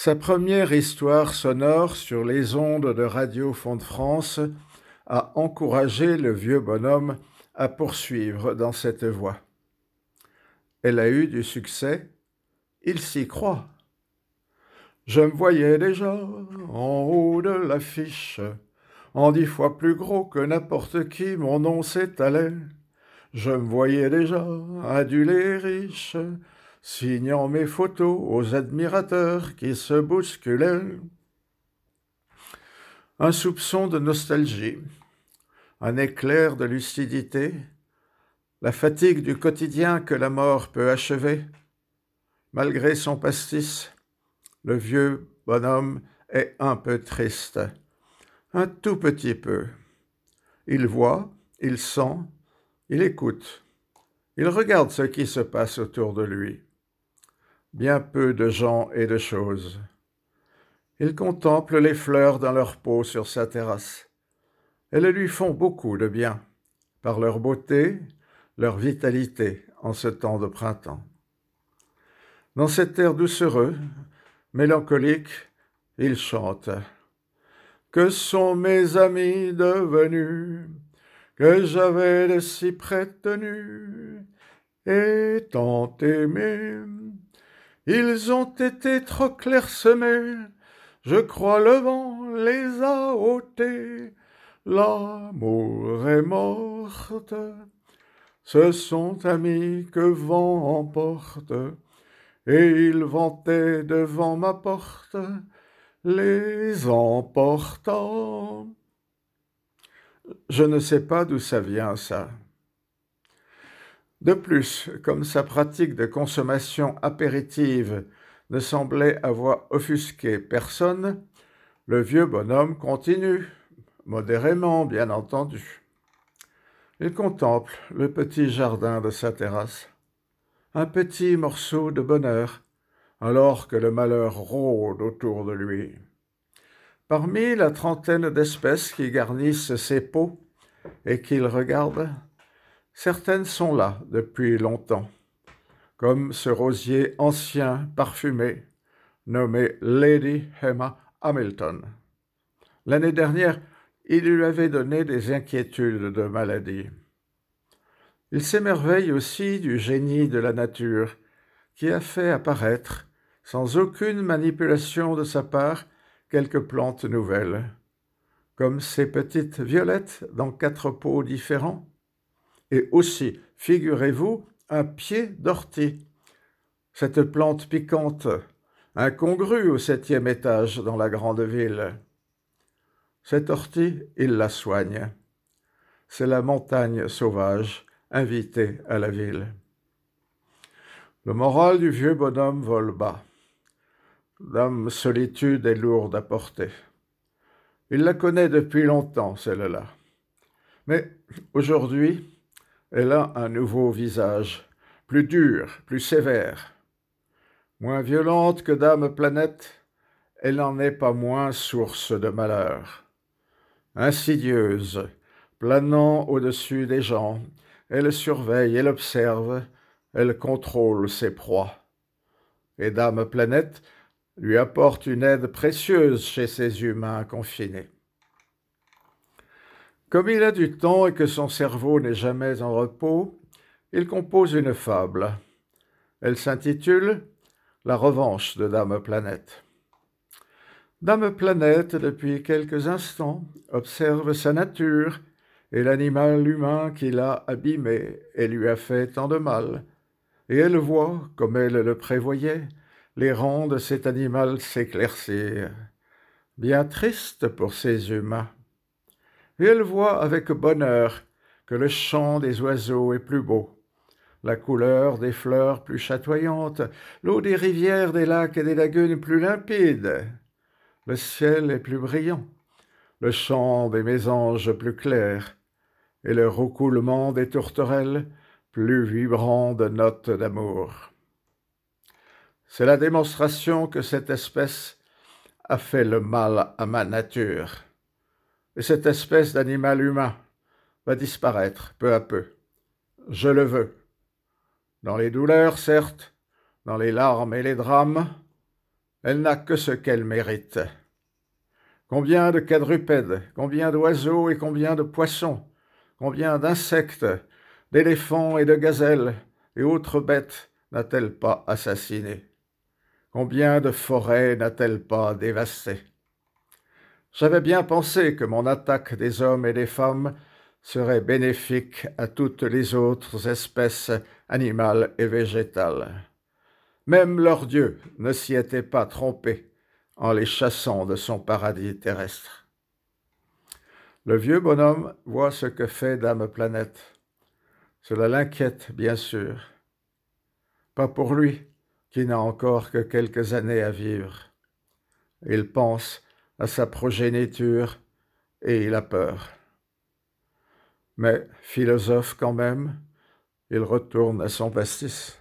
Sa première histoire sonore sur les ondes de Radio Fond de France a encouragé le vieux bonhomme à poursuivre dans cette voie. Elle a eu du succès, il s'y croit. Je me voyais déjà en haut de l'affiche, en dix fois plus gros que n'importe qui, mon nom s'étalait. Je me voyais déjà adulé riche, signant mes photos aux admirateurs qui se bousculaient. Un soupçon de nostalgie, un éclair de lucidité, la fatigue du quotidien que la mort peut achever. Malgré son pastis, le vieux bonhomme est un peu triste, un tout petit peu. Il voit, il sent, il écoute, il regarde ce qui se passe autour de lui. Bien peu de gens et de choses. Il contemple les fleurs dans leur peau sur sa terrasse. Elles lui font beaucoup de bien, par leur beauté, leur vitalité en ce temps de printemps. Dans cet air doucereux, mélancolique, il chante Que sont mes amis devenus que j'avais de si près tenus et tant aimés. Ils ont été trop clairsemés, je crois le vent les a ôtés. L'amour est morte, ce sont amis que vent emporte et ils vantaient devant ma porte, les emportant. Je ne sais pas d'où ça vient, ça. De plus, comme sa pratique de consommation apéritive ne semblait avoir offusqué personne, le vieux bonhomme continue, modérément bien entendu. Il contemple le petit jardin de sa terrasse un petit morceau de bonheur, alors que le malheur rôde autour de lui. Parmi la trentaine d'espèces qui garnissent ses pots et qu'il regarde, certaines sont là depuis longtemps, comme ce rosier ancien parfumé nommé Lady Emma Hamilton. L'année dernière, il lui avait donné des inquiétudes de maladie. Il s'émerveille aussi du génie de la nature, qui a fait apparaître, sans aucune manipulation de sa part, quelques plantes nouvelles, comme ces petites violettes dans quatre pots différents, et aussi, figurez-vous, un pied d'ortie, cette plante piquante, incongrue au septième étage dans la grande ville. Cette ortie, il la soigne. C'est la montagne sauvage invité à la ville. Le moral du vieux bonhomme vole bas. L'âme solitude est lourde à porter. Il la connaît depuis longtemps, celle-là. Mais aujourd'hui, elle a un nouveau visage, plus dur, plus sévère. Moins violente que Dame Planète, elle n'en est pas moins source de malheur. Insidieuse, planant au-dessus des gens, elle surveille, elle observe, elle contrôle ses proies. Et Dame Planète lui apporte une aide précieuse chez ces humains confinés. Comme il a du temps et que son cerveau n'est jamais en repos, il compose une fable. Elle s'intitule La revanche de Dame Planète. Dame Planète, depuis quelques instants, observe sa nature et l'animal humain qui l'a abîmé et lui a fait tant de mal. Et elle voit, comme elle le prévoyait, les rangs de cet animal s'éclaircir. Bien triste pour ces humains. Et elle voit avec bonheur que le chant des oiseaux est plus beau, la couleur des fleurs plus chatoyante, l'eau des rivières, des lacs et des lagunes plus limpide, le ciel est plus brillant, le chant des mésanges plus clair, et le roucoulement des tourterelles plus vibrant de notes d'amour. C'est la démonstration que cette espèce a fait le mal à ma nature. Et cette espèce d'animal humain va disparaître peu à peu. Je le veux. Dans les douleurs, certes, dans les larmes et les drames, Elle n'a que ce qu'elle mérite. Combien de quadrupèdes, combien d'oiseaux et combien de poissons, combien d'insectes, d'éléphants et de gazelles et autres bêtes n'a-t-elle pas assassinés Combien de forêts n'a-t-elle pas dévastées? J'avais bien pensé que mon attaque des hommes et des femmes serait bénéfique à toutes les autres espèces animales et végétales. Même leur Dieu ne s'y était pas trompé en les chassant de son paradis terrestre. Le vieux bonhomme voit ce que fait Dame Planète. Cela l'inquiète, bien sûr. Pas pour lui, qui n'a encore que quelques années à vivre. Il pense à sa progéniture et il a peur. Mais philosophe quand même, il retourne à son pastis.